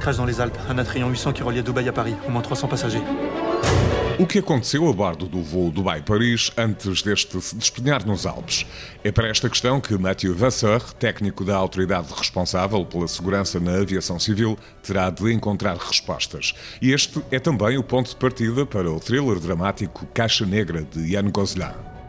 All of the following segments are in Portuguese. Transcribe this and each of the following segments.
Crash dans les Alpes, un Atrion 800 qui reliait Dubaï à Paris, au moins 300 passagers. O que aconteceu a bordo do voo Dubai-Paris antes deste se despenhar nos Alpes? É para esta questão que Mathieu Vasseur, técnico da autoridade responsável pela segurança na aviação civil, terá de encontrar respostas. E este é também o ponto de partida para o thriller dramático Caixa Negra de Yann Gozlan.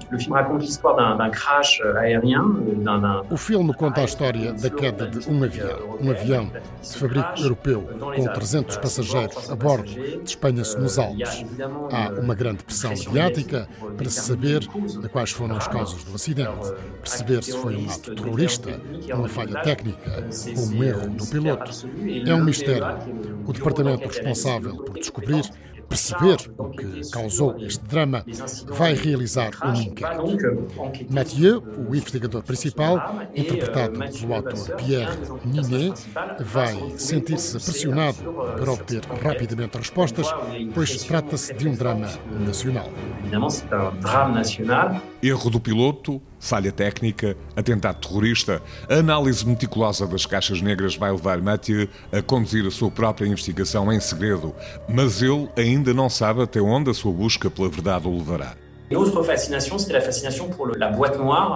O filme conta a história da queda de um avião. Um avião de fabrico europeu com 300 passageiros a bordo despenha-se nos Alpes. Há uma grande pressão mediática para se saber quais foram as causas do acidente, perceber se foi um ato terrorista, uma falha técnica ou um erro do piloto. É um mistério. O departamento responsável por descobrir perceber o que causou este drama, vai realizar um inquérito. Mathieu, o investigador principal, interpretado pelo ator Pierre Ninet, vai sentir-se pressionado para obter rapidamente respostas, pois trata-se de um drama nacional. Erro do piloto, falha técnica, atentado terrorista. A análise meticulosa das caixas negras vai levar Mathieu a conduzir a sua própria investigação em segredo, mas ele ainda não sabe até onde a sua busca pela verdade o levará.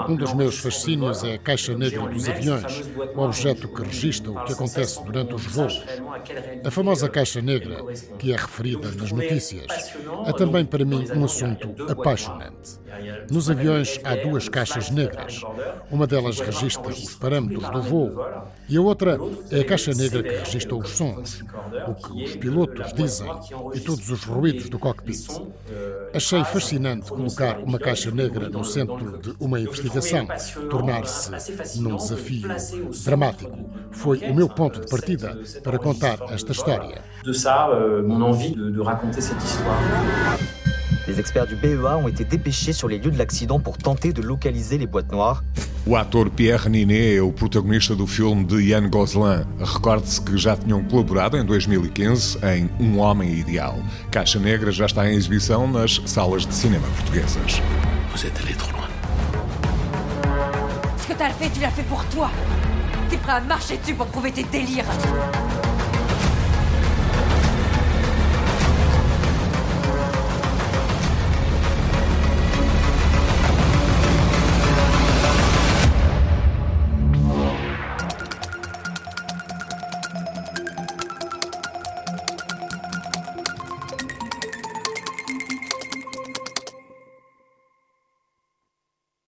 Um dos meus fascínios é a caixa negra dos aviões, o objeto que registra o que acontece durante os voos. A famosa caixa negra, que é referida nas notícias, é também para mim um assunto apaixonante. Nos aviões há duas caixas negras. Uma delas registra os parâmetros do voo e a outra é a caixa negra que registra os sons, o que os pilotos dizem e todos os ruídos do cockpit. Achei fascinante colocar uma caixa negra no centro de uma investigação, tornar-se num desafio dramático. Foi o meu ponto de partida para contar esta história. De ça, euh, mon envie de, de raconter cette histoire. Les experts du BEA ont été dépêchés sur les lieux de l'accident pour tenter de localiser les boîtes noires. O ator Pierre Ninet é o protagonista do filme de Yann Gozlan. Recorde-se que já tinham colaborado em 2015 em Um Homem Ideal. Caixa Negra já está em exibição nas salas de cinema portuguesas. Vous êtes allé trop loin. Ce que t'as fait, tu l'as fait pour toi. T'es prêt à marcher dessus pour prouver tes délires.